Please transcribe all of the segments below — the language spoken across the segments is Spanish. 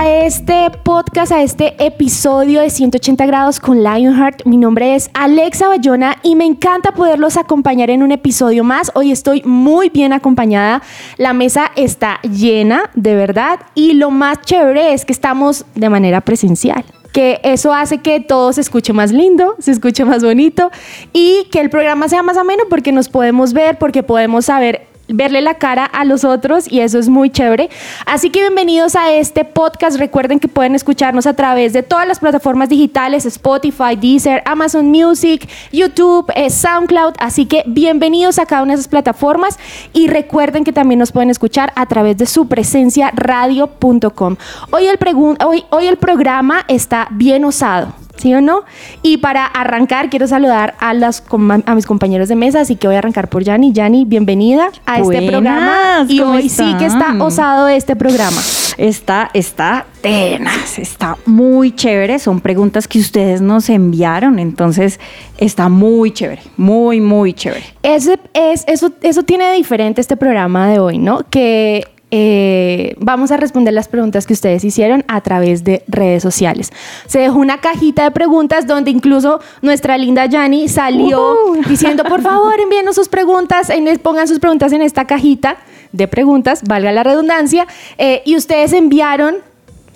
a este podcast, a este episodio de 180 grados con Lionheart. Mi nombre es Alexa Bayona y me encanta poderlos acompañar en un episodio más. Hoy estoy muy bien acompañada. La mesa está llena, de verdad. Y lo más chévere es que estamos de manera presencial que eso hace que todo se escuche más lindo, se escuche más bonito y que el programa sea más ameno porque nos podemos ver, porque podemos saber verle la cara a los otros y eso es muy chévere. Así que bienvenidos a este podcast. Recuerden que pueden escucharnos a través de todas las plataformas digitales, Spotify, Deezer, Amazon Music, YouTube, eh, SoundCloud. Así que bienvenidos a cada una de esas plataformas y recuerden que también nos pueden escuchar a través de su presencia radio.com. Hoy el, hoy, hoy el programa está bien osado. ¿Sí o no? Y para arrancar, quiero saludar a, las, a mis compañeros de mesa, así que voy a arrancar por Yani. Yani, bienvenida a este programa. Y hoy sí que está osado este programa. Está, está tenaz, está muy chévere. Son preguntas que ustedes nos enviaron, entonces está muy chévere, muy, muy chévere. Ese, es, eso, eso tiene diferente este programa de hoy, ¿no? Que eh, vamos a responder las preguntas que ustedes hicieron a través de redes sociales. Se dejó una cajita de preguntas donde incluso nuestra linda Yani salió diciendo, por favor, envíenos sus preguntas, pongan sus preguntas en esta cajita de preguntas, valga la redundancia, eh, y ustedes enviaron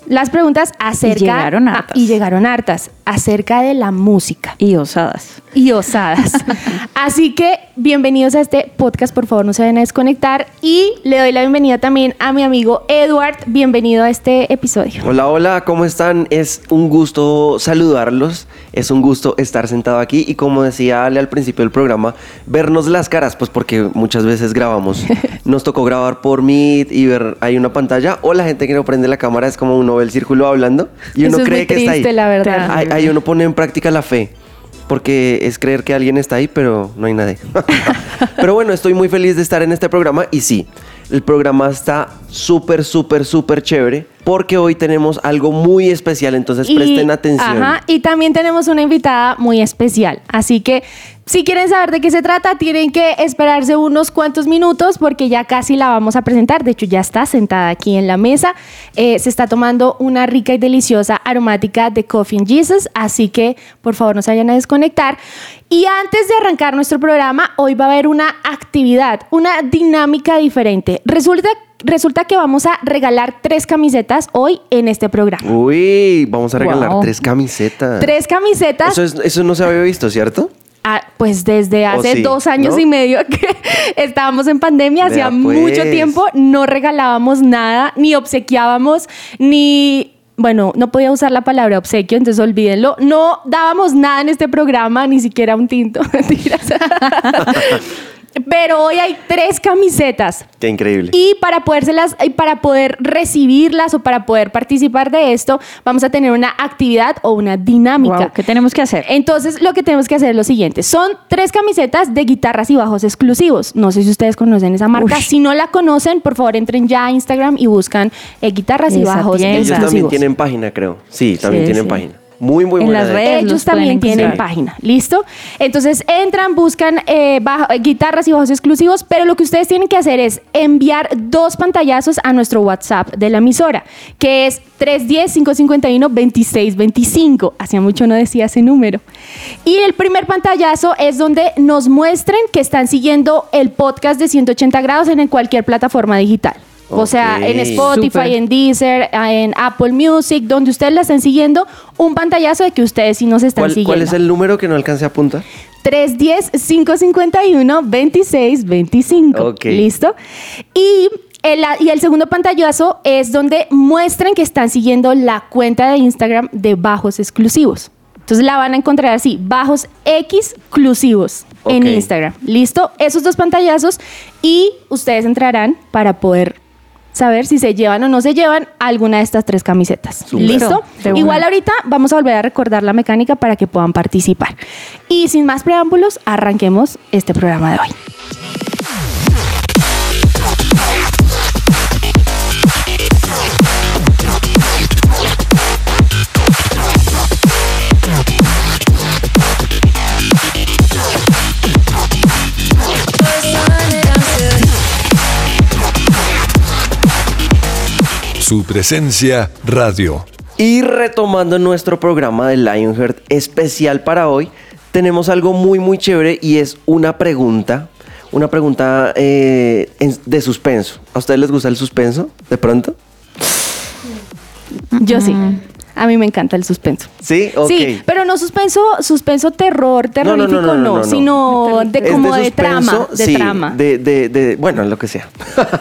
las preguntas acerca... Y llegaron hartas. y llegaron hartas, acerca de la música. Y osadas. Y osadas. Así que bienvenidos a este podcast, por favor no se vayan a desconectar y le doy la bienvenida también a mi amigo Edward, bienvenido a este episodio. Hola, hola, ¿cómo están? Es un gusto saludarlos, es un gusto estar sentado aquí y como decía Ale al principio del programa, vernos las caras, pues porque muchas veces grabamos, nos tocó grabar por Meet y ver, hay una pantalla o la gente que no prende la cámara es como uno ve el círculo hablando y uno cree que está ahí. la verdad. Ahí uno pone en práctica la fe porque es creer que alguien está ahí, pero no hay nadie. pero bueno, estoy muy feliz de estar en este programa y sí, el programa está súper, súper, súper chévere porque hoy tenemos algo muy especial, entonces presten atención. Ajá, y también tenemos una invitada muy especial, así que si quieren saber de qué se trata, tienen que esperarse unos cuantos minutos porque ya casi la vamos a presentar. De hecho, ya está sentada aquí en la mesa. Eh, se está tomando una rica y deliciosa aromática de Coffee and Jesus, así que por favor no se vayan a desconectar. Y antes de arrancar nuestro programa, hoy va a haber una actividad, una dinámica diferente. Resulta resulta que vamos a regalar tres camisetas hoy en este programa. Uy, vamos a regalar tres camisetas. Tres camisetas. Eso, eso no se había visto, ¿cierto? Ah, pues desde hace dos años y medio que estábamos en pandemia, hacía mucho pues. tiempo, no regalábamos nada, ni obsequiábamos, ni bueno, no podía usar la palabra obsequio, entonces olvídenlo. No dábamos nada en este programa, ni siquiera un tinto. Pero hoy hay tres camisetas. Qué increíble. Y para podérselas, y para poder recibirlas o para poder participar de esto, vamos a tener una actividad o una dinámica. ¿Qué tenemos que hacer? Entonces, lo que tenemos que hacer es lo siguiente. Son tres camisetas de guitarras y bajos exclusivos. No sé si ustedes conocen esa marca. Si no la conocen, por favor entren ya a Instagram y buscan eh, guitarras y bajos exclusivos. Ellos también tienen página, creo. Sí, también tienen página. Muy, muy En las redes. Ellos también tienen página. ¿Listo? Entonces entran, buscan eh, guitarras y bajos exclusivos, pero lo que ustedes tienen que hacer es enviar dos pantallazos a nuestro WhatsApp de la emisora, que es 310-551-2625. Hacía mucho no decía ese número. Y el primer pantallazo es donde nos muestren que están siguiendo el podcast de 180 grados en cualquier plataforma digital. O sea, en Spotify, en Deezer, en Apple Music, donde ustedes la están siguiendo, un pantallazo de que ustedes sí nos están siguiendo. ¿Cuál es el número que no alcance a apuntar? 310-551-2625. ¿Listo? Y el, y el segundo pantallazo es donde muestren que están siguiendo la cuenta de Instagram de bajos exclusivos. Entonces la van a encontrar así, bajos exclusivos en Ok. Instagram. ¿Listo? Esos dos pantallazos y ustedes entrarán para poder saber si se llevan o no se llevan alguna de estas tres camisetas. ¿Listo? Igual ahorita vamos a volver a recordar la mecánica para que puedan participar. Y sin más preámbulos, arranquemos este programa de hoy. Su presencia radio. Y retomando nuestro programa de Lionheart especial para hoy, tenemos algo muy muy chévere y es una pregunta, una pregunta eh, en- de suspenso. ¿A ustedes les gusta el suspenso? ¿De pronto? Yo sí. A mí me encanta el suspenso. Sí, ok. Sí, pero no suspenso, suspenso terror, No, no, no, terrorífico, no, no, no, no. sino de Es como de, trama, suspenso, de sí, trama. De, de- de- bueno, lo que sea.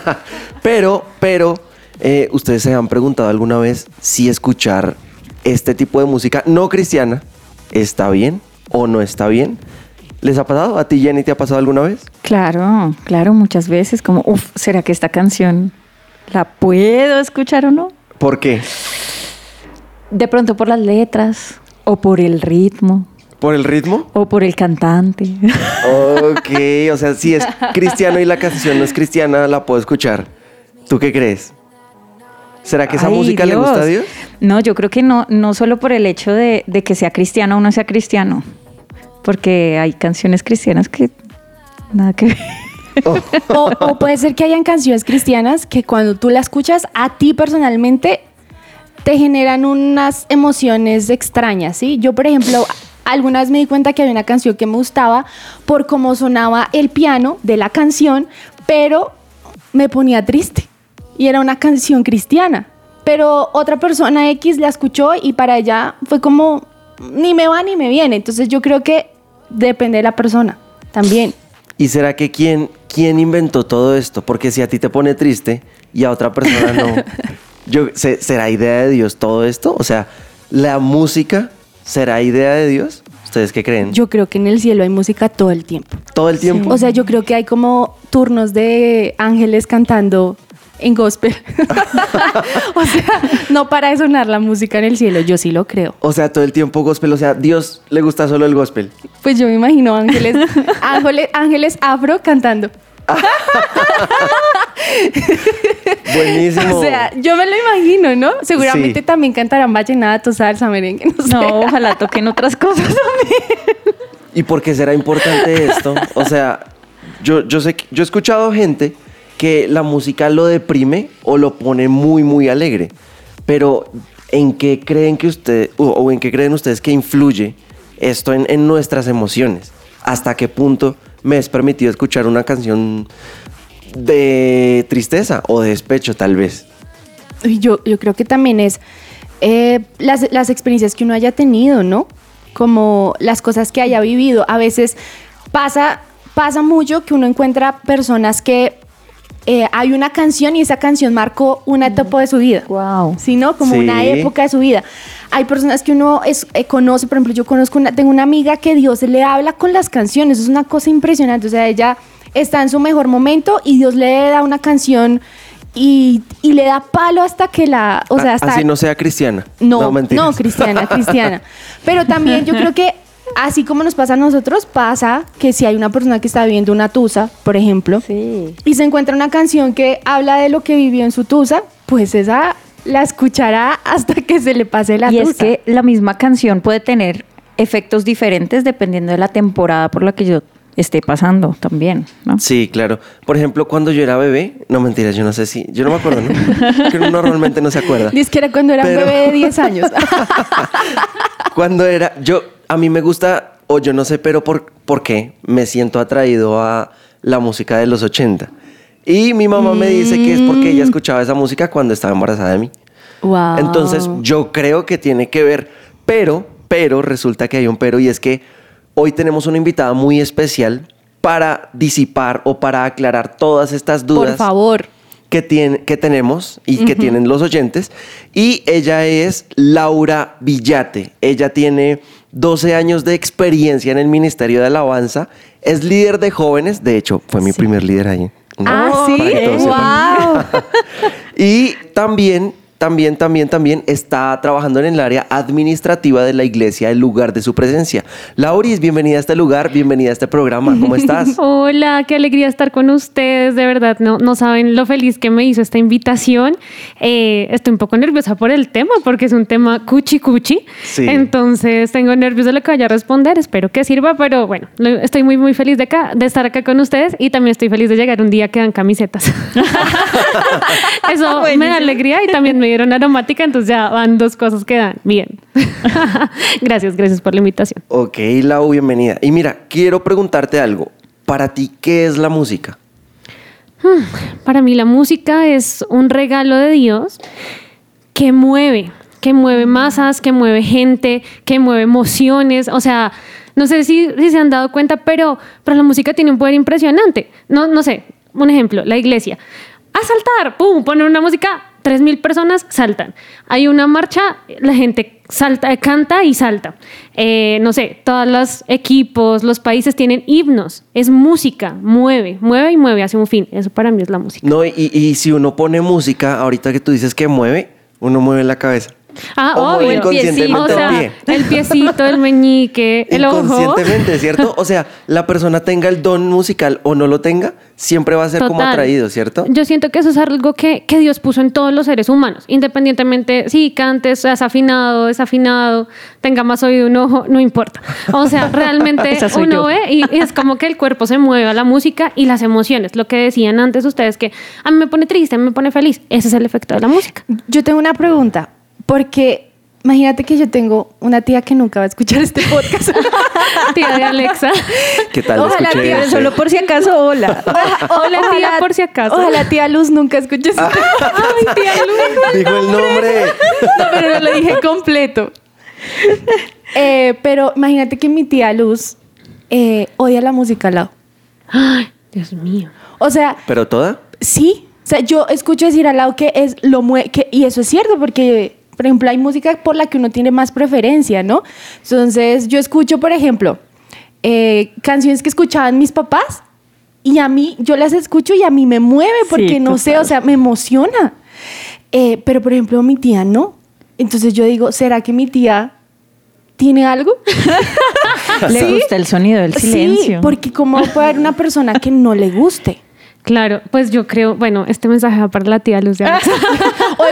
pero, pero, eh, ustedes se han preguntado alguna vez si escuchar este tipo de música no cristiana está bien o no está bien. ¿Les ha pasado? ¿A ti, Jenny, te ha pasado alguna vez? Claro, claro, muchas veces como, uff, ¿será que esta canción la puedo escuchar o no? ¿Por qué? De pronto por las letras, o por el ritmo, ¿Por el ritmo? o por el cantante. Ok, o sea, si es cristiano y la canción no es cristiana, la puedo escuchar. ¿Tú qué crees? ¿Será que esa Ay, música le gusta a Dios? No, yo creo que no, no solo por el hecho de, de que sea cristiano o no sea cristiano, porque hay canciones cristianas que nada que ver. O, o puede ser que hayan canciones cristianas que cuando tú la escuchas, a ti personalmente te generan unas emociones extrañas, ¿sí? Yo, por ejemplo, alguna vez me di cuenta que había una canción que me gustaba por cómo sonaba el piano de la canción, pero me ponía triste. Y era una canción cristiana. Pero otra persona X la escuchó y para ella fue como, ni me va ni me viene. Entonces yo creo que depende de la persona también. ¿Y será que quién, quién inventó todo esto? Porque si a ti te pone triste y a otra persona no, yo, ¿se- ¿será idea de Dios todo esto? O sea, ¿la música será idea de Dios? ¿Ustedes qué creen? Yo creo que en el cielo hay música todo el tiempo. todo el tiempo. O sea, yo creo que hay como turnos de ángeles cantando en gospel. o sea, no para de sonar la música en el cielo, yo sí lo creo. O sea, todo el tiempo gospel. O sea, Dios le gusta solo el gospel. Pues yo me imagino ángeles, ángeles, ángeles afro cantando. Buenísimo. O sea, yo me lo imagino, ¿no? Seguramente Sí. también cantarán vallenato, salsa, merengue, no sé. No, ojalá toquen otras cosas también. ¿Y por qué será importante esto? O sea, yo, yo sé que- yo he escuchado gente que la música lo deprime o lo pone muy, muy alegre. Pero ¿en qué creen que usted, o, en qué creen ustedes que influye esto en, en nuestras emociones? ¿Hasta qué punto me es permitido escuchar una canción de tristeza o de despecho, tal vez? Yo, yo creo que también es eh, las, las experiencias que uno haya tenido, ¿no? Como las cosas que haya vivido. A veces pasa, pasa mucho que uno encuentra personas que eh, hay una canción y esa canción marcó una etapa de su vida. Wow. ¿sí, no? Como Sí. una época de su vida. Hay personas que uno es- eh, conoce, por ejemplo, yo conozco una, tengo una amiga que Dios le habla con las canciones, es una cosa impresionante, o sea, ella está en su mejor momento y Dios le da una canción y, y le da palo hasta que la, o sea, A- hasta... Así no sea cristiana. No, no, cristiana, cristiana. Pero también yo creo que así como nos pasa a nosotros, pasa que si hay una persona que está viviendo una tusa, por ejemplo, Sí. y se encuentra una canción que habla de lo que vivió en su tusa, pues esa la escuchará hasta que se le pase la y tusa. es que la misma canción puede tener efectos diferentes dependiendo de la temporada por la que yo esté pasando también, ¿no? Sí, claro. Por ejemplo, cuando yo era bebé, no mentiras, yo no sé si, yo no me acuerdo, ¿no? que uno normalmente no se acuerda. Dice que era cuando era Pero- un bebé de 10 años. Cuando era, yo, a mí me gusta, o yo no sé, pero por, por qué, me siento atraído a la música de los 80. Y mi mamá me dice que es porque ella escuchaba esa música cuando estaba embarazada de mí. wow. Entonces, yo creo que tiene que ver, pero, pero, resulta que hay un pero y es que hoy tenemos una invitada muy especial para disipar o para aclarar todas estas dudas por favor. que, tiene, que tenemos y que tienen los oyentes. Y ella es Laura Villate. Ella tiene 12 años de experiencia en el Ministerio de Alabanza, es líder de jóvenes, de hecho, fue mi primer líder ahí. Ah, sí. Wow. Y también, también, también, también está trabajando en el área administrativa de la iglesia, el lugar de su presencia. Lauris, bienvenida a este lugar, bienvenida a este programa. ¿Cómo estás? Hola, qué alegría estar con ustedes, de verdad, no, no saben lo feliz que me hizo esta invitación. Eh, estoy un poco nerviosa por el tema, porque es un tema cuchi cuchi, Sí. entonces tengo nervios de lo que vaya a responder, espero que sirva, pero bueno, estoy muy, muy feliz de, acá, de estar acá con ustedes y también estoy feliz de llegar un día que dan camisetas. Eso me da alegría y también me dieron aromática, entonces ya van dos cosas que dan bien. gracias, gracias por la invitación. Ok, Lau, bienvenida. Y mira, quiero preguntarte algo. Para ti, ¿qué es la música? Para mí la música es un regalo de Dios que mueve, que mueve masas, que mueve gente, que mueve emociones. O sea, no sé si, si se han dado cuenta, pero, pero la música tiene un poder impresionante. No, no sé, un ejemplo, la iglesia. A saltar, pum, ponen una música, tres mil personas saltan. Hay una marcha, la gente salta, canta y salta. Eh, no sé, todos los equipos, los países tienen himnos. Es música, mueve, mueve y mueve hacia un fin. Eso para mí es la música. No, y, y si uno pone música, ahorita que tú dices que mueve, uno mueve la cabeza. Ah, O obvio. inconscientemente O sea, el pie. el piecito, el meñique, el ojo. Inconscientemente, ¿cierto? O sea, la persona tenga el don musical o no lo tenga, siempre va a ser como Total. atraído, ¿cierto? Yo siento que eso es algo que, que Dios puso en todos los seres humanos, independientemente si cantes, seas afinado, desafinado, tenga más oído un ojo, no importa. O sea, realmente uno yo. ve y, y es como que el cuerpo se mueve a la música y las emociones, lo que decían antes ustedes, que a mí me pone triste, a mí me pone feliz. Ese es el efecto de la música. Yo tengo una pregunta, porque imagínate que yo tengo una tía que nunca va a escuchar este podcast. Tía de Alexa. ¿Qué tal? Ojalá, tía, ese. Solo por si acaso, hola. Hola, tía, por si acaso. Ojalá tía Luz nunca escuche este Ay, tía Luz. Dijo el nombre. No, pero no lo dije completo. Eh, pero imagínate que mi tía Luz eh, odia la música al lado. Ay, Dios mío. O sea, ¿Pero toda? sí. O sea, yo escucho decir al lado que es lo mue que y eso es cierto porque por ejemplo hay música por la que uno tiene más preferencia, ¿no? Entonces yo escucho, por ejemplo, eh, canciones que escuchaban mis papás y a mí yo las escucho y a mí me mueve porque Sí, no sé, o sea, me emociona. Eh, pero por ejemplo mi tía no. Entonces yo digo, ¿será que mi tía tiene algo? Le ¿Sí? gusta el sonido del Sí, silencio. porque cómo puede haber una persona que no le guste. Claro, pues yo creo, bueno, este mensaje va para la tía Luz de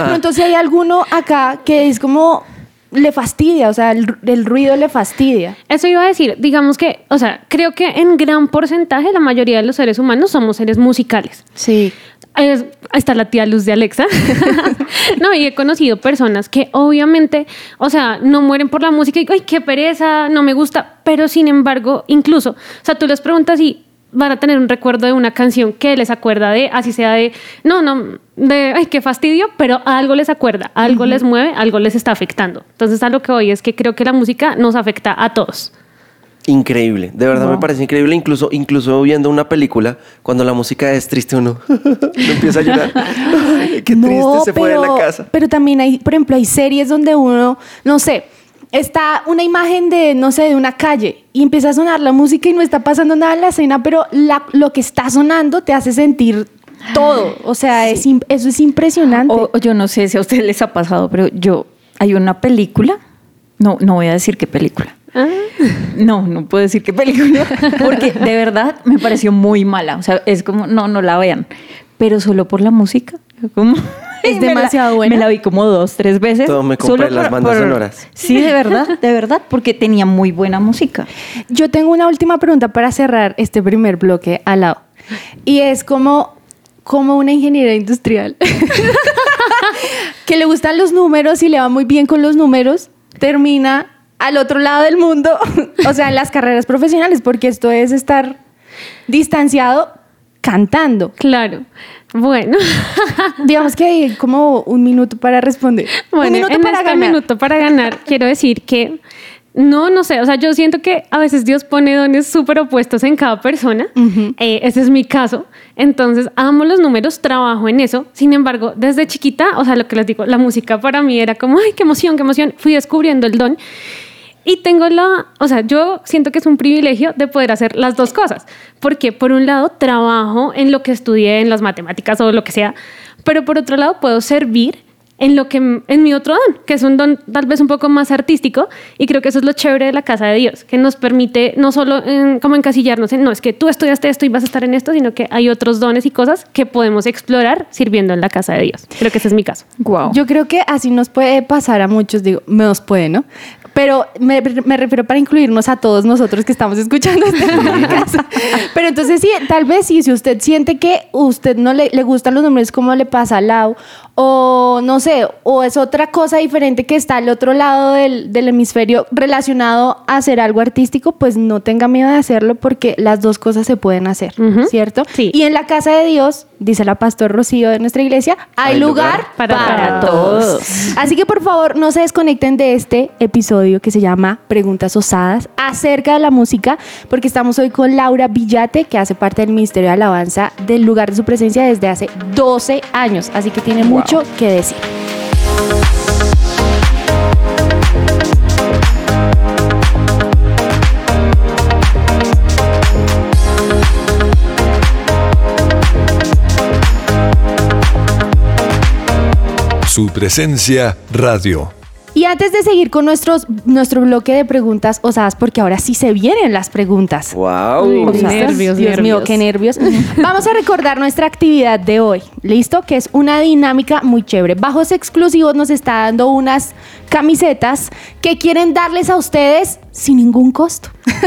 de pronto si hay alguno acá que es como le fastidia, o sea, el, el ruido le fastidia. Eso iba a decir, digamos que, o sea, creo que en gran porcentaje la mayoría de los seres humanos somos seres musicales. Sí. Es- ahí está la tía Luz de Alexa. no, y he conocido personas que obviamente, o sea, no mueren por la música y, ay, qué pereza, no me gusta, pero sin embargo, incluso, o sea, tú les preguntas y van a tener un recuerdo de una canción que les acuerda de, así sea de, no, no, de, ay, qué fastidio, pero algo les acuerda, algo les mueve, algo les está afectando. Entonces, a lo que voy es que creo que la música nos afecta a todos. Increíble, de verdad me parece increíble. Incluso, incluso viendo una película, cuando la música es triste, uno, uno empieza a llorar. Qué triste se fue de la casa. Pero también hay, por ejemplo, hay series donde uno, no sé, está una imagen de, no sé, de una calle y empieza a sonar la música y no está pasando nada en la escena, pero la- lo que está sonando te hace sentir todo. O sea, es eso es impresionante. O, o yo no sé si a ustedes les ha pasado, pero yo, hay una película, no, no voy a decir qué película. Ah. No, no puedo decir qué película, porque de verdad me pareció muy mala. O sea, es como, no, no la vean, pero solo por la música. Como, Es me la- demasiado buena. Me la vi como dos, tres veces. Todo me compré solo las bandas sonoras. Sí, de verdad, de verdad, porque tenía muy buena música. Yo tengo una última pregunta para cerrar este primer bloque al lado. Y es como, como una ingeniera industrial que le gustan los números y le va muy bien con los números, termina al otro lado del mundo, o sea, en las carreras profesionales, porque esto es estar distanciado cantando. Claro. Bueno. Digamos que hay como un minuto para responder. Bueno, un minuto en para este ganar. minuto para ganar, quiero decir que no, no sé, o sea, yo siento que a veces Dios pone dones súper opuestos en cada persona. Eh, ese es mi caso. Entonces, amo los números, trabajo en eso. Sin embargo, desde chiquita, o sea, lo que les digo, la música para mí era como, ay, qué emoción, qué emoción. Fui descubriendo el don. Y tengo la, o sea, yo siento que es un privilegio de poder hacer las dos cosas, porque por un lado trabajo en lo que estudié, en las matemáticas o lo que sea, pero por otro lado puedo servir en lo que en mi otro don, que es un don tal vez un poco más artístico y creo que eso es lo chévere de la casa de Dios, que nos permite no solo en, como encasillarnos en no es que tú estudiaste esto y vas a estar en esto, sino que hay otros dones y cosas que podemos explorar sirviendo en la casa de Dios. Creo que ese es mi caso. Wow. Yo creo que así nos puede pasar a muchos, digo, nos puede, ¿no? Pero me, me refiero para incluirnos a todos nosotros que estamos escuchando este podcast. Pero entonces sí, tal vez sí, si usted siente que usted no le, le gustan los nombres como le pasa a Lau, o no sé, o es otra cosa diferente que está al otro lado del, del hemisferio relacionado a hacer algo artístico, pues no tenga miedo de hacerlo porque las dos cosas se pueden hacer. ¿cierto? Sí. Y en la casa de Dios, dice la pastor Rocío de nuestra iglesia, hay, Hay lugar, lugar para, para todos. todos. Así que por favor no se desconecten de este episodio que se llama Preguntas Osadas acerca de la música, porque estamos hoy con Laura Villate, que hace parte del Ministerio de Alabanza del lugar de su presencia desde hace 12 años, así que tiene mucho que decir. Su presencia radio. Y antes de seguir con nuestros, nuestro bloque de preguntas osadas, porque ahora sí se vienen las preguntas. ¡Wow! Uy, O sea, nervios, Dios mío, qué nervios. Vamos a recordar nuestra actividad de hoy, ¿listo? Que es una dinámica muy chévere. Bajos exclusivos nos está dando unas camisetas que quieren darles a ustedes sin ningún costo.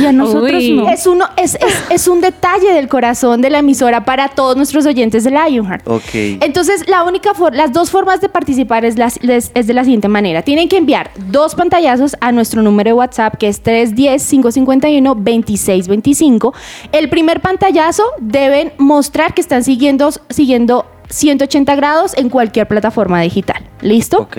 Y a nosotros Uy. no. Es, uno, es, es, es un detalle del corazón de la emisora para todos nuestros oyentes de Lionheart. Ok. Entonces, la única for- las dos formas de participar es, las- es- es de la siguiente manera. Tienen que enviar dos pantallazos a nuestro número de WhatsApp, que es 310-551-2625. El primer pantallazo deben mostrar que están siguiendo, siguiendo 180 grados en cualquier plataforma digital. ¿Listo? Ok.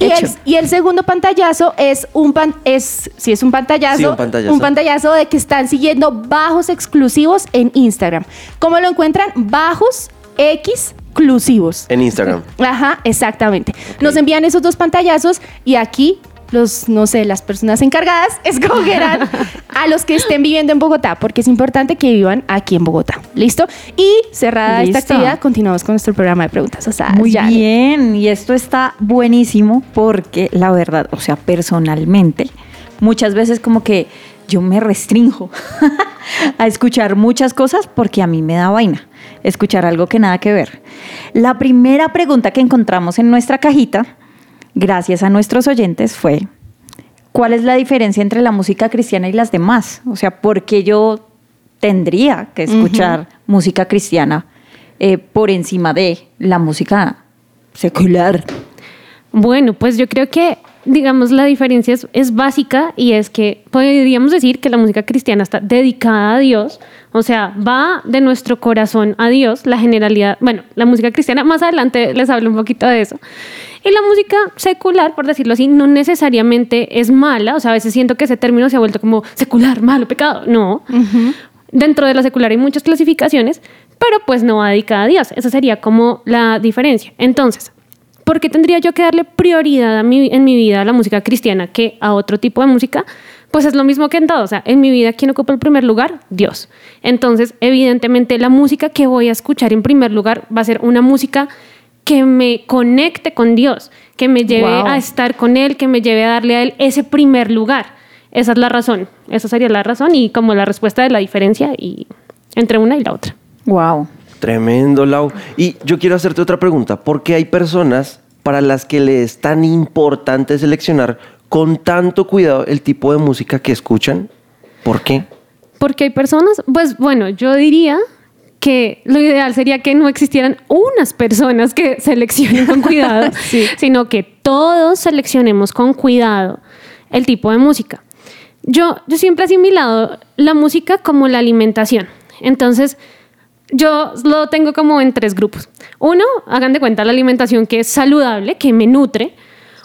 Y el, Hecho. y el segundo pantallazo es un pan, es si es un pantallazo, Sí, un pantallazo. pantallazo de que están siguiendo bajos exclusivos en Instagram. ¿Cómo lo encuentran? Bajos exclusivos. En Instagram. Ajá, exactamente. Nos envían esos dos pantallazos y aquí los, no sé, las personas encargadas escogerán a los que estén viviendo en Bogotá, porque es importante que vivan aquí en Bogotá. ¿Listo? Y cerrada esta actividad, continuamos con nuestro programa de preguntas. O sea, Muy ya- bien, y esto está buenísimo porque la verdad, o sea, personalmente, muchas veces como que yo me restringo a escuchar muchas cosas porque a mí me da vaina escuchar algo que nada que ver. La primera pregunta que encontramos en nuestra cajita, gracias a nuestros oyentes, fue, ¿cuál es la diferencia entre la música cristiana y las demás? O sea, ¿por qué yo tendría que escuchar música cristiana eh, por encima de la música secular? Bueno, pues yo creo que, digamos, la diferencia es, es básica y es que podríamos decir que la música cristiana está dedicada a Dios, o sea, va de nuestro corazón a Dios, la generalidad, bueno, la música cristiana, más adelante les hablo un poquito de eso. Y la música secular, por decirlo así, no necesariamente es mala, o sea, a veces siento que ese término se ha vuelto como secular, malo, pecado, no. Dentro de la secular hay muchas clasificaciones, pero pues no va dedicada a Dios. Esa sería como la diferencia. Entonces, ¿por qué tendría yo que darle prioridad a mi- en mi vida a la música cristiana que a otro tipo de música? Pues es lo mismo que en todo. O sea, en mi vida, ¿quién ocupa el primer lugar? Dios. Entonces, evidentemente, la música que voy a escuchar en primer lugar va a ser una música que me conecte con Dios, que me lleve Wow. a estar con Él, que me lleve a darle a Él ese primer lugar. Esa es la razón. Esa sería la razón y como la respuesta de la diferencia y entre una y la otra. Wow. Tremendo, Lau. Y yo quiero hacerte otra pregunta. ¿Por qué hay personas para las que le es tan importante seleccionar con tanto cuidado el tipo de música que escuchan? ¿Por qué? Porque hay personas, pues bueno, yo diría que lo ideal sería que no existieran unas personas que seleccionen con cuidado, sino que todos seleccionemos con cuidado el tipo de música. Yo, yo siempre he asimilado la música como la alimentación. Entonces, yo lo tengo como en tres grupos. Uno, hagan de cuenta la alimentación que es saludable, que me nutre.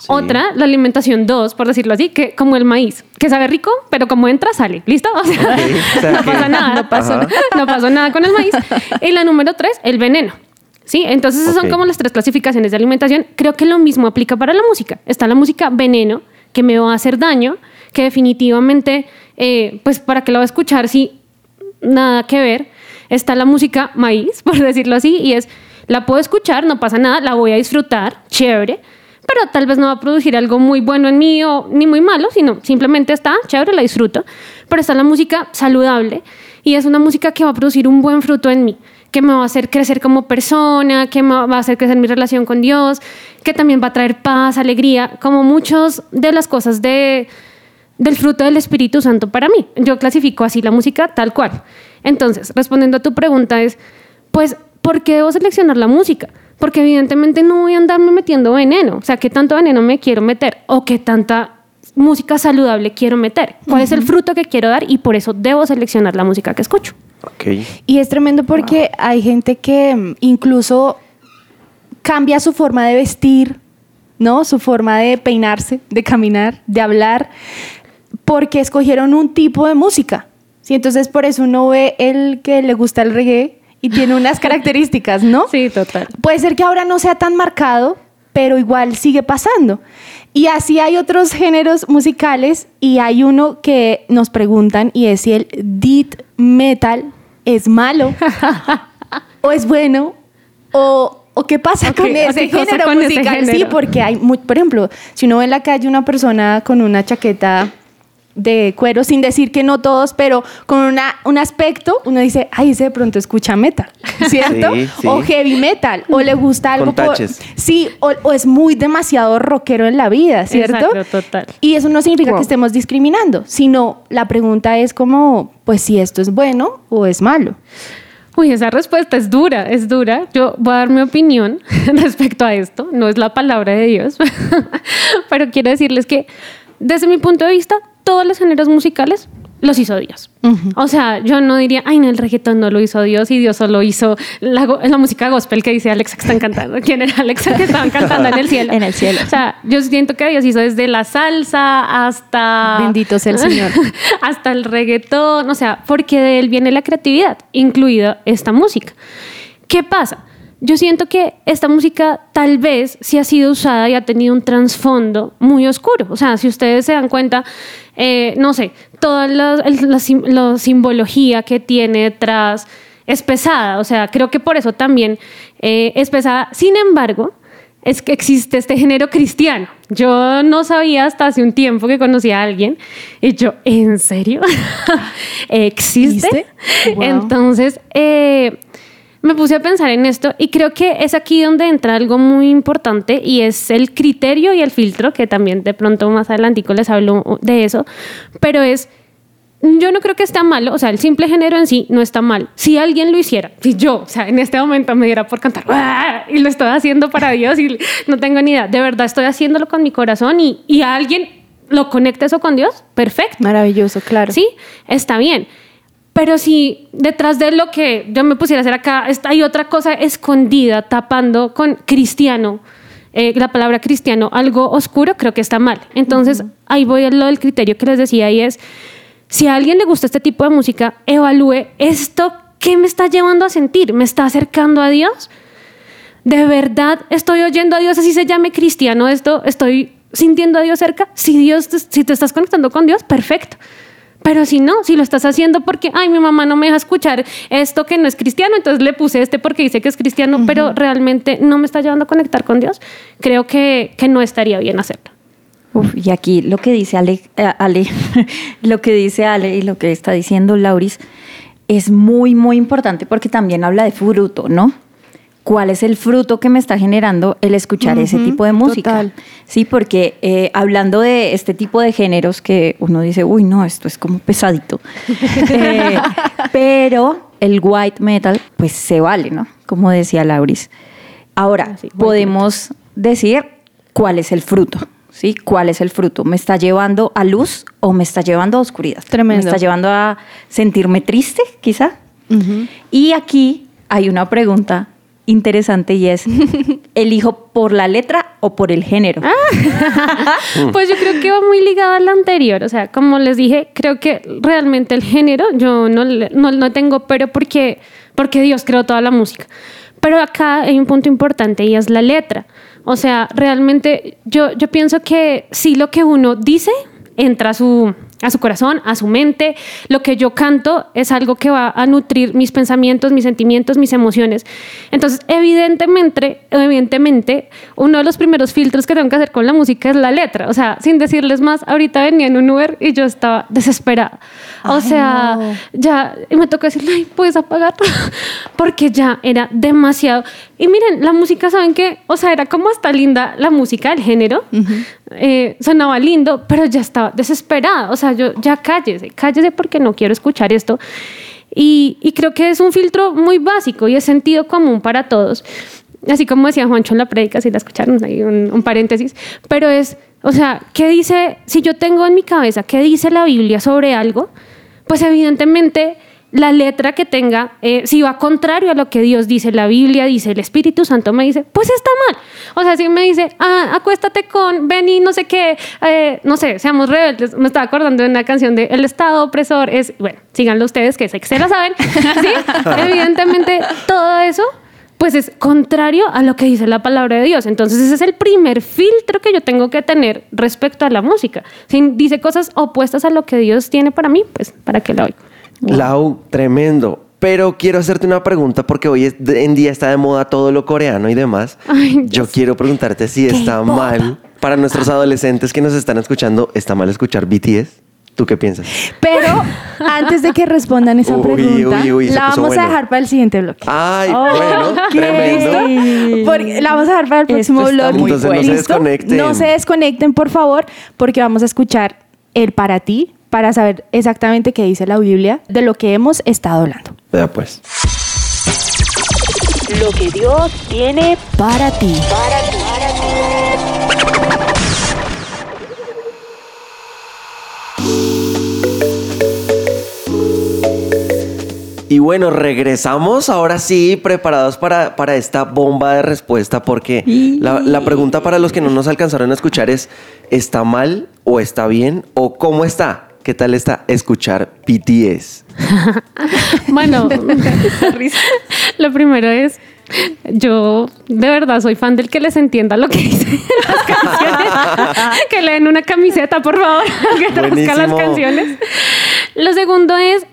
Otra, la alimentación dos, por decirlo así, que como el maíz, que sabe rico, pero como entra, sale. ¿Listo? O sea, Ok, o sea no que- pasa nada. No pasó Ajá. no pasó nada con el maíz. Y la número tres, el veneno. ¿Sí? Entonces, esas son como las tres clasificaciones de alimentación. Creo que lo mismo aplica para la música. Está la música veneno, que me va a hacer daño, que definitivamente, eh, pues para qué la voy a escuchar si nada que ver, está la música maíz, por decirlo así, y es, la puedo escuchar, no pasa nada, la voy a disfrutar, chévere, pero tal vez no va a producir algo muy bueno en mí o ni muy malo, sino simplemente está chévere, la disfruto. Pero está la música saludable y es una música que va a producir un buen fruto en mí, que me va a hacer crecer como persona, que me va a hacer crecer mi relación con Dios, que también va a traer paz, alegría, como muchas de las cosas de, del fruto del Espíritu Santo para mí. Yo clasifico así la música tal cual. Entonces, respondiendo a tu pregunta es, pues, ¿por qué debo seleccionar la música? Porque evidentemente no voy a andarme metiendo veneno. O sea, ¿qué tanto veneno me quiero meter? ¿O qué tanta música saludable quiero meter? ¿Cuál es el fruto que quiero dar? Y por eso debo seleccionar la música que escucho. Ok. Y es tremendo porque hay gente que incluso cambia su forma de vestir, ¿no? Su forma de peinarse, de caminar, de hablar, porque escogieron un tipo de música. Sí, entonces por eso uno ve el que le gusta el reggae y tiene unas características, ¿no? Sí, total. Puede ser que ahora no sea tan marcado, pero igual sigue pasando. Y así hay otros géneros musicales y hay uno que nos preguntan y es si el death metal es malo o es bueno o, o qué pasa Ok, con ese ¿qué pasa género con ese musical. Sí, género? porque hay, mu- por ejemplo, si uno ve en la calle una persona con una chaqueta de cuero, sin decir que no todos, pero con una, un aspecto, uno dice, ay, ese de pronto escucha metal, ¿cierto? Sí, sí. O heavy metal, o le gusta algo Con por-. Sí, o, o es muy demasiado rockero en la vida, ¿cierto? Exacto, total. Y eso no significa Wow. que estemos discriminando, sino la pregunta es como, pues si esto es bueno o es malo. Uy, esa respuesta es dura, es dura. Yo voy a dar mi opinión respecto a esto. No es la palabra de Dios, pero quiero decirles que desde mi punto de vista, todos los géneros musicales los hizo Dios. O sea, yo no diría, ay, no, el reggaetón no lo hizo Dios y Dios solo hizo la, la música gospel que dice Alexa que están cantando. ¿Quién era Alexa que estaban cantando en el cielo? En el cielo. O sea, yo siento que Dios hizo desde la salsa hasta... Bendito sea el Señor. hasta el reggaetón, o sea, porque de él viene la creatividad, incluida esta música. ¿Qué pasa? Yo siento que esta música tal vez sí ha sido usada y ha tenido un trasfondo muy oscuro. O sea, si ustedes se dan cuenta, eh, no sé, toda la, la la simbología que tiene detrás es pesada. O sea, creo que por eso también eh, es pesada. Sin embargo, es que existe este género cristiano. Yo no sabía hasta hace un tiempo que conocí a alguien y yo, ¿en serio? ¿Existe? ¿Existe? Wow. Entonces, eh, me puse a pensar en esto y creo que es aquí donde entra algo muy importante y es el criterio y el filtro, que también de pronto más adelantico les hablo de eso, pero es yo no creo que esté malo, o sea, el simple género en sí no está mal. Si alguien lo hiciera, si yo, o sea, en este momento me diera por cantar y lo estoy haciendo para Dios y no tengo ni idea, de verdad estoy haciéndolo con mi corazón y, y a alguien lo conecta eso con Dios, perfecto. Maravilloso, claro. Sí, está bien. Pero si detrás de lo que yo me pusiera a hacer acá hay otra cosa escondida, tapando con cristiano, eh, la palabra cristiano, algo oscuro, creo que está mal. Entonces, ahí voy a lo del criterio que les decía y es, si a alguien le gusta este tipo de música, evalúe esto, ¿qué me está llevando a sentir? ¿Me está acercando a Dios? ¿De verdad estoy oyendo a Dios así se llame cristiano esto? ¿Estoy sintiendo a Dios cerca? Si, Dios si te estás conectando con Dios, perfecto. Pero si no, si lo estás haciendo porque, ay, mi mamá no me deja escuchar esto que no es cristiano, entonces le puse este porque dice que es cristiano, pero realmente no me está llevando a conectar con Dios, creo que, que no estaría bien hacerlo. Uf, y aquí lo que dice Ale, eh, Ale, lo que dice Ale y lo que está diciendo Lauris es muy, muy importante porque también habla de fruto, ¿no? ¿Cuál es el fruto que me está generando el escuchar ese tipo de música? total. Sí, porque eh, hablando de este tipo de géneros que uno dice, uy, no, esto es como pesadito. Eh, pero el white metal, pues se vale, ¿no? Como decía Lauris. Ahora, Ah, sí, podemos decir cuál es el fruto, ¿sí? ¿Cuál es el fruto? ¿Me está llevando a luz o me está llevando a oscuridad? Tremendo. ¿Me está llevando a sentirme triste, quizá? Y aquí hay una pregunta interesante y es, ¿elijo por la letra o por el género? Pues yo creo que va muy ligado al anterior. O sea, como les dije, creo que realmente el género, yo no, no, no tengo pero porque, porque Dios creó toda la música. Pero acá hay un punto importante y es la letra. O sea, realmente yo, yo pienso que sí lo que uno dice entra a su, a su corazón, a su mente. Lo que yo canto es algo que va a nutrir mis pensamientos, mis sentimientos, mis emociones. Entonces, evidentemente, evidentemente, uno de los primeros filtros que tengo que hacer con la música es la letra. O sea, sin decirles más, ahorita venía en un Uber y yo estaba desesperada. O Ay, sea, no. ya, y me tocó decirle, ay, puedes apagar, porque ya era demasiado. Y miren, la música, ¿saben qué? O sea, era como hasta linda la música del género. Eh, sonaba lindo, pero ya estaba desesperada. O sea, yo, ya cállese, cállese porque no quiero escuchar esto. Y, y creo que es un filtro muy básico y es sentido común para todos. Así como decía Juancho en la prédica, si la escucharon, ahí un, un paréntesis. Pero es, o sea, ¿qué dice? Si yo tengo en mi cabeza qué dice la Biblia sobre algo, pues evidentemente la letra que tenga, eh, si va contrario a lo que Dios dice, la Biblia dice, el Espíritu Santo me dice, pues está mal. O sea, si me dice, ah, acuéstate con Benny, no sé qué, eh, no sé, seamos rebeldes. Me estaba acordando de una canción de El Estado opresor es, bueno, síganlo ustedes, que sé que se la saben. ¿sí? Evidentemente, todo eso pues es contrario a lo que dice la palabra de Dios. Entonces ese es el primer filtro que yo tengo que tener respecto a la música. Si dice cosas opuestas a lo que Dios tiene para mí, pues para qué la oigo. Lau, tremendo. Pero quiero hacerte una pregunta porque hoy en día está de moda todo lo coreano y demás. Ay, Yo quiero preguntarte si está mal para nuestros adolescentes que nos están escuchando, ¿está mal escuchar BTS? ¿Tú qué piensas? Pero antes de que respondan esa Uy, pregunta, uy, uy, se la vamos bueno. a dejar para el siguiente bloque. Ay, Oh, bueno, tremendo. Porque la vamos a dejar para el próximo bloque. Entonces no se desconecten. No se desconecten, por favor, porque vamos a escuchar el para ti, para saber exactamente qué dice la Biblia de lo que hemos estado hablando. Vea pues. Lo que Dios tiene Para ti. para ti. Y bueno, regresamos ahora sí, preparados para, para esta bomba de respuesta, porque la, la pregunta para los que no nos alcanzaron a escuchar es, ¿está mal o está bien? ¿O cómo está? ¿Qué tal está escuchar BTS? Bueno, lo primero es, yo de verdad soy fan del que les entienda lo que dicen las canciones. que leen una camiseta, por favor, que traduzca las canciones. Lo segundo es,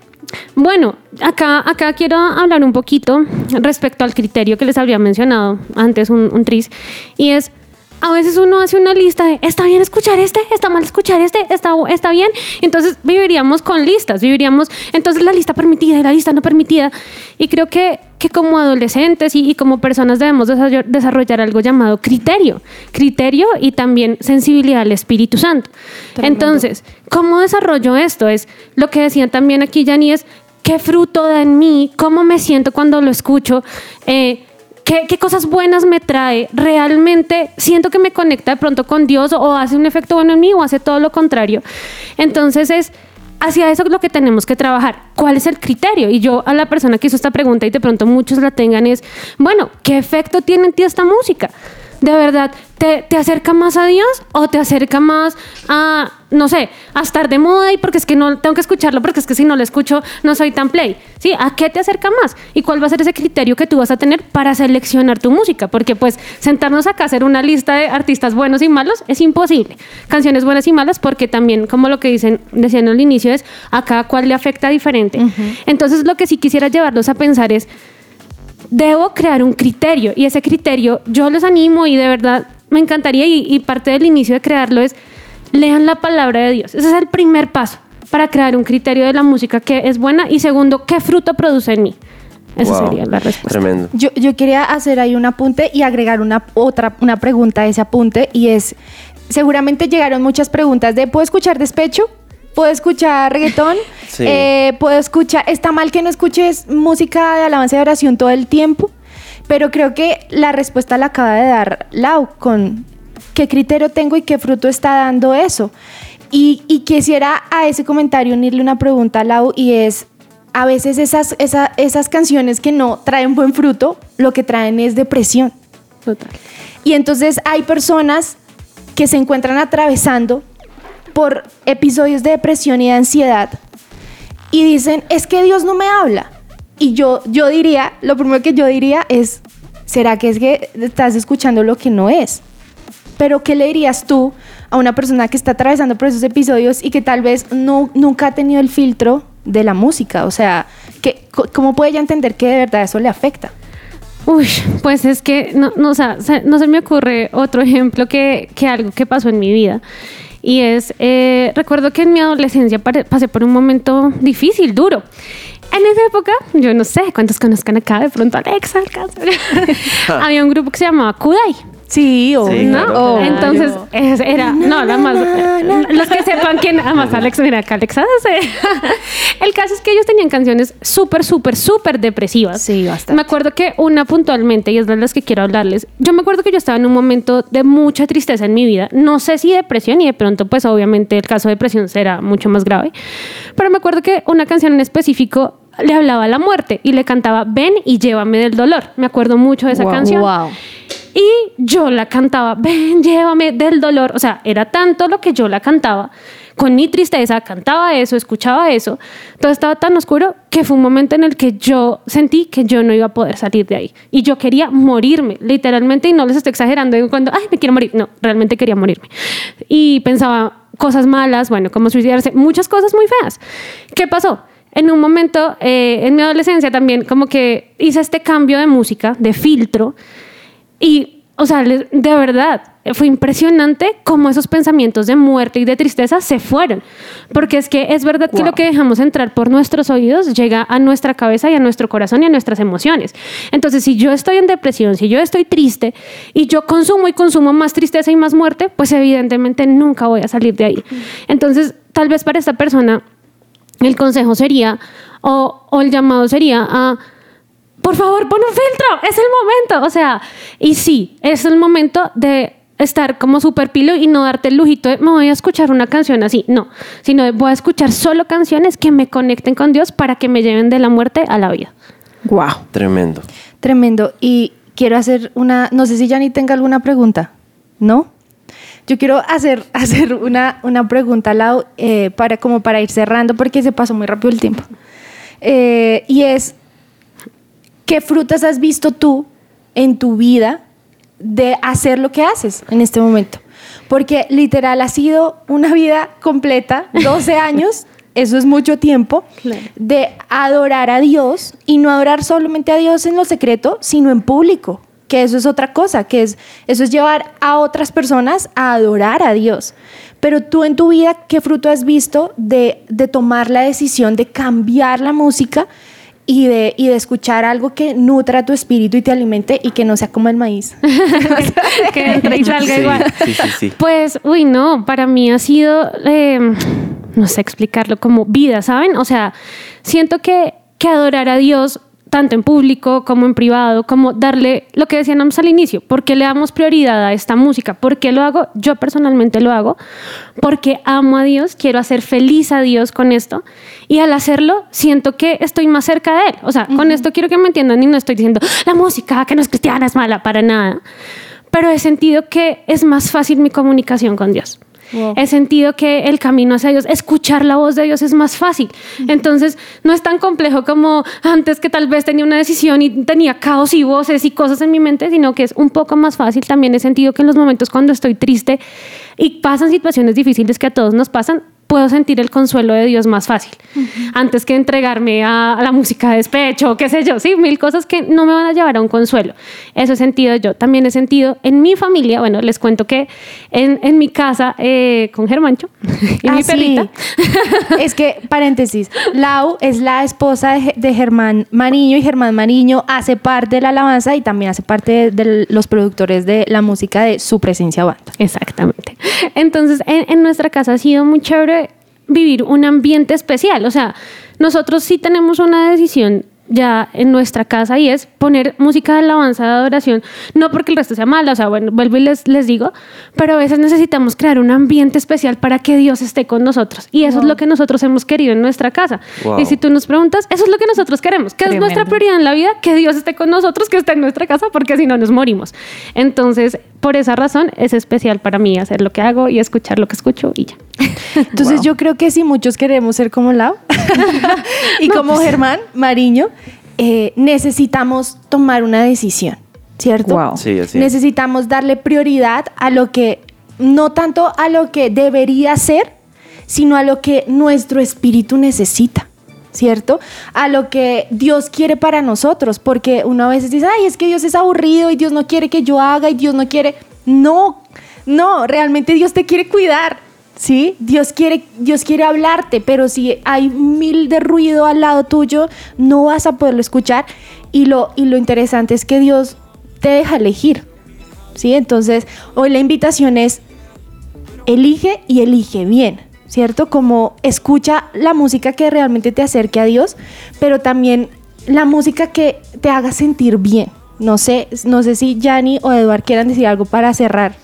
bueno, acá, acá quiero hablar un poquito respecto al criterio que les había mencionado antes, un, un tris, y es, a veces uno hace una lista de, ¿está bien escuchar este? ¿Está mal escuchar este? ¿Está, está bien? Entonces viviríamos con listas, viviríamos entonces la lista permitida y la lista no permitida. Y creo que, que como adolescentes y, y como personas debemos desarroll- desarrollar algo llamado criterio. Criterio y también sensibilidad al Espíritu Santo. Entonces, ¿cómo desarrollo esto? Es lo que decía también aquí Yani, es qué fruto da en mí, cómo me siento cuando lo escucho. Eh, ¿Qué, cosas buenas me trae? ¿Realmente siento que me conecta de pronto con Dios o hace un efecto bueno en mí o hace todo lo contrario? Entonces es hacia eso lo que tenemos que trabajar. ¿Cuál es el criterio? Y yo a la persona que hizo esta pregunta y de pronto muchos la tengan es, bueno, ¿qué efecto tiene en ti esta música? ¿De verdad te, te acerca más a Dios o te acerca más a, no sé, a estar de moda y porque es que no tengo que escucharlo, porque es que si no lo escucho no soy tan play? ¿Sí? ¿A qué te acerca más? ¿Y cuál va a ser ese criterio que tú vas a tener para seleccionar tu música? Porque pues sentarnos acá a hacer una lista de artistas buenos y malos es imposible. Canciones buenas y malas porque también, como lo que dicen, decían al inicio, es a cada cual le afecta diferente. Entonces lo que sí quisiera llevarlos a pensar es, debo crear un criterio y ese criterio yo les animo y de verdad me encantaría y, y parte del inicio de crearlo es lean la palabra de Dios. Ese es el primer paso para crear un criterio de la música que es buena y segundo, qué fruto produce en mí. Esa Wow, sería la respuesta. Tremendo. Yo, yo quería hacer ahí un apunte y agregar una otra una pregunta a ese apunte y es seguramente llegaron muchas preguntas de ¿puedo escuchar despecho? ¿Puedo escuchar reggaetón? Sí. Eh, ¿Puedo escuchar? ¿Está mal que no escuches música de alabanza y oración todo el tiempo? Pero creo que la respuesta la acaba de dar Lau con qué criterio tengo y qué fruto está dando eso. Y, y quisiera a ese comentario unirle una pregunta a Lau y es, a veces esas, esa- esas canciones que no traen buen fruto, lo que traen es depresión. Total. Y entonces hay personas que se encuentran atravesando por episodios de depresión y de ansiedad y dicen, es que Dios no me habla. Y yo, yo diría, lo primero que yo diría es, ¿Será que es que estás escuchando lo que no es? Pero ¿qué le dirías tú a una persona que está atravesando por esos episodios y que tal vez no, nunca ha tenido el filtro de la música? O sea, que, co- ¿cómo puede ella entender que de verdad eso le afecta? Uy, pues es que no, no, o sea, se- no se me ocurre otro ejemplo que, que algo que pasó en mi vida. Y es, eh, recuerdo que en mi adolescencia pasé por un momento difícil, duro. En esa época, yo no sé cuántos conozcan acá, de pronto Alexa, alcanza. había un grupo que se llamaba Kudai. Sí, o Sí, ¿no? claro. Entonces, es- era, no, la más, los que sepan quién, además Alex, mira, acá Alexa hace. El caso es que ellos tenían canciones súper, súper, súper depresivas. Sí, bastante. Me acuerdo que una puntualmente, y es de las que quiero hablarles, yo me acuerdo que yo estaba en un momento de mucha tristeza en mi vida. No sé si depresión, y de pronto, pues obviamente el caso de depresión será mucho más grave. Pero me acuerdo que una canción en específico le hablaba a la muerte y le cantaba Ven y llévame del dolor. Me acuerdo mucho de esa Wow. canción. Wow. Y yo la cantaba, ven, llévame del dolor. O sea, era tanto lo que yo la cantaba. Con mi tristeza, cantaba eso, escuchaba eso. Todo estaba tan oscuro que fue un momento en el que yo sentí que yo no iba a poder salir de ahí. Y yo quería morirme, literalmente, y no les estoy exagerando en cuando, ay, me quiero morir. No, realmente quería morirme. Y pensaba cosas malas, bueno, como suicidarse, muchas cosas muy feas. ¿Qué pasó? En un momento, eh, en mi adolescencia también, como que hice este cambio de música, de filtro, y, o sea, de verdad, fue impresionante cómo esos pensamientos de muerte y de tristeza se fueron. Porque es que es verdad que lo que dejamos entrar por nuestros oídos llega a nuestra cabeza y a nuestro corazón y a nuestras emociones. Entonces, si yo estoy en depresión, si yo estoy triste y yo consumo y consumo más tristeza y más muerte, pues evidentemente nunca voy a salir de ahí. Entonces, tal vez para esta persona el consejo sería, o, o el llamado sería a, por favor, pon un filtro, es el momento. O sea, y sí, es el momento de estar como super pilo y no darte el lujito de me voy a escuchar una canción así, no, sino de voy a escuchar solo canciones que me conecten con Dios para que me lleven de la muerte a la vida. Wow. Tremendo. Tremendo. Y quiero hacer una, no sé si Yanni tenga alguna pregunta, ¿no? Yo quiero hacer, hacer una, una pregunta, Lau, eh, para, como para ir cerrando, porque se pasó muy rápido el tiempo. Eh, y es, ¿qué frutas has visto tú en tu vida de hacer lo que haces en este momento? Porque literal ha sido una vida completa, 12 años, eso es mucho tiempo, Claro. de adorar a Dios y no adorar solamente a Dios en lo secreto, sino en público, que eso es otra cosa, que es eso es llevar a otras personas a adorar a Dios. Pero tú en tu vida, ¿qué fruto has visto de, de tomar la decisión de cambiar la música y de, y de escuchar algo que nutra tu espíritu y te alimente y que no sea como el maíz? que entre y salga Sí, igual. sí, sí, sí. Pues, uy, no, para mí ha sido, eh, no sé explicarlo, como vida, ¿saben? O sea, siento que, que adorar a Dios, tanto en público como en privado, como darle lo que decíamos al inicio, ¿por qué le damos prioridad a esta música? ¿Por qué lo hago? Yo personalmente lo hago porque amo a Dios, quiero hacer feliz a Dios con esto y al hacerlo siento que estoy más cerca de Él. O sea, con esto quiero que me entiendan y no estoy diciendo la música que no es cristiana es mala para nada pero he sentido que es más fácil mi comunicación con Dios. Wow. He sentido que el camino hacia Dios, escuchar la voz de Dios es más fácil. Entonces, no es tan complejo como antes que tal vez tenía una decisión y tenía caos y voces y cosas en mi mente, sino que es un poco más fácil. También he sentido que en los momentos cuando estoy triste y pasan situaciones difíciles que a todos nos pasan, puedo sentir el consuelo de Dios más fácil. Antes que entregarme a, a la música de despecho, qué sé yo, sí, mil cosas que no me van a llevar a un consuelo. Eso he sentido yo. También he sentido en mi familia, bueno, les cuento que en, en mi casa eh, con Germancho y Ah, mi sí. perrita. es que, paréntesis, Lau es la esposa de, Ge- de Germán Mariño y Germán Mariño hace parte de la alabanza y también hace parte de, de los productores de la música de su presencia banda. Exactamente. Entonces, en, en nuestra casa ha sido muy chévere vivir un ambiente especial. O sea, nosotros sí tenemos una decisión ya en nuestra casa y es poner música de alabanza, de adoración, no porque el resto sea mala, o sea, bueno, vuelvo y les, les digo, pero a veces necesitamos crear un ambiente especial para que Dios esté con nosotros. Y eso es lo que nosotros hemos querido en nuestra casa. Wow. Y si tú nos preguntas, eso es lo que nosotros queremos, que es nuestra prioridad en la vida, que Dios esté con nosotros, que esté en nuestra casa, porque si no nos morimos. Entonces, por esa razón es especial para mí hacer lo que hago y escuchar lo que escucho y ya. Entonces yo creo que si muchos queremos ser como Lau y como Germán Mariño, eh, necesitamos tomar una decisión. ¿cierto? Wow. Sí, así es. Necesitamos darle prioridad a lo que, no tanto a lo que debería ser, sino a lo que nuestro espíritu necesita. ¿Cierto? A lo que Dios quiere para nosotros, porque una vez dice, ay, es que Dios es aburrido y Dios no quiere que yo haga y Dios no quiere. No, no, realmente Dios te quiere cuidar, ¿sí? Dios quiere, Dios quiere hablarte, pero si hay mil de ruido al lado tuyo, no vas a poderlo escuchar. Y lo, y lo interesante es que Dios te deja elegir, ¿sí? Entonces, hoy la invitación es, elige y elige bien, ¿cierto? Como escucha la música que realmente te acerque a Dios, pero también la música que te haga sentir bien. No sé, no sé si Yanni o Eduard quieran decir algo para cerrar.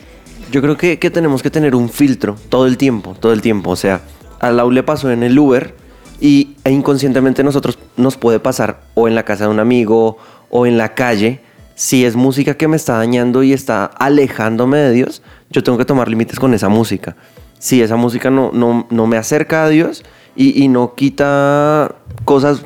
Yo creo que, que tenemos que tener un filtro todo el tiempo, todo el tiempo. O sea, a Lau le pasó en el Uber y e inconscientemente nosotros nos puede pasar o en la casa de un amigo o en la calle. Si es música que me está dañando y está alejándome de Dios, yo tengo que tomar límites con esa música. Si esa música no, no, no me acerca a Dios y, y no quita cosas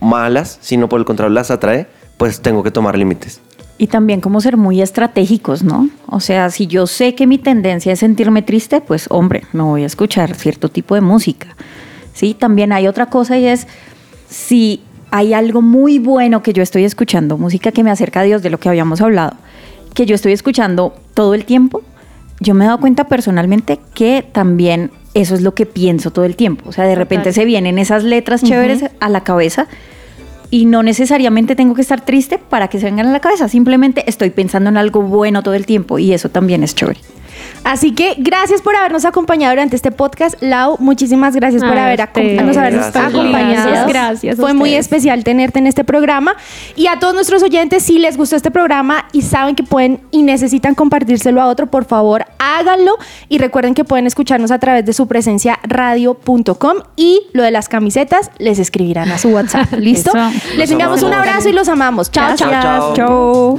malas, sino por el contrario las atrae, pues tengo que tomar límites. Y también como ser muy estratégicos, ¿no? O sea, si yo sé que mi tendencia es sentirme triste, pues hombre, no voy a escuchar cierto tipo de música. Sí, también hay otra cosa y es si hay algo muy bueno que yo estoy escuchando, música que me acerca a Dios de lo que habíamos hablado, que yo estoy escuchando todo el tiempo, yo me he dado cuenta personalmente que también eso es lo que pienso todo el tiempo. O sea, de repente se vienen esas letras chéveres a la cabeza y no necesariamente tengo que estar triste para que se vengan a la cabeza. Simplemente estoy pensando en algo bueno todo el tiempo y eso también es chévere. Así que gracias por habernos acompañado durante este podcast. Lau, muchísimas gracias por haber ustedes. acom- nos habernos Gracias, acompañado. Gracias, gracias Fue muy especial tenerte en este programa. Y a todos nuestros oyentes, si les gustó este programa y saben que pueden y necesitan compartírselo a otro, por favor, háganlo. Y recuerden que pueden escucharnos a través de su presencia radio.com y lo de las camisetas les escribirán a su WhatsApp. ¿Listo? Eso. Les enviamos un abrazo y los amamos. Chao, chao. Chao, chao.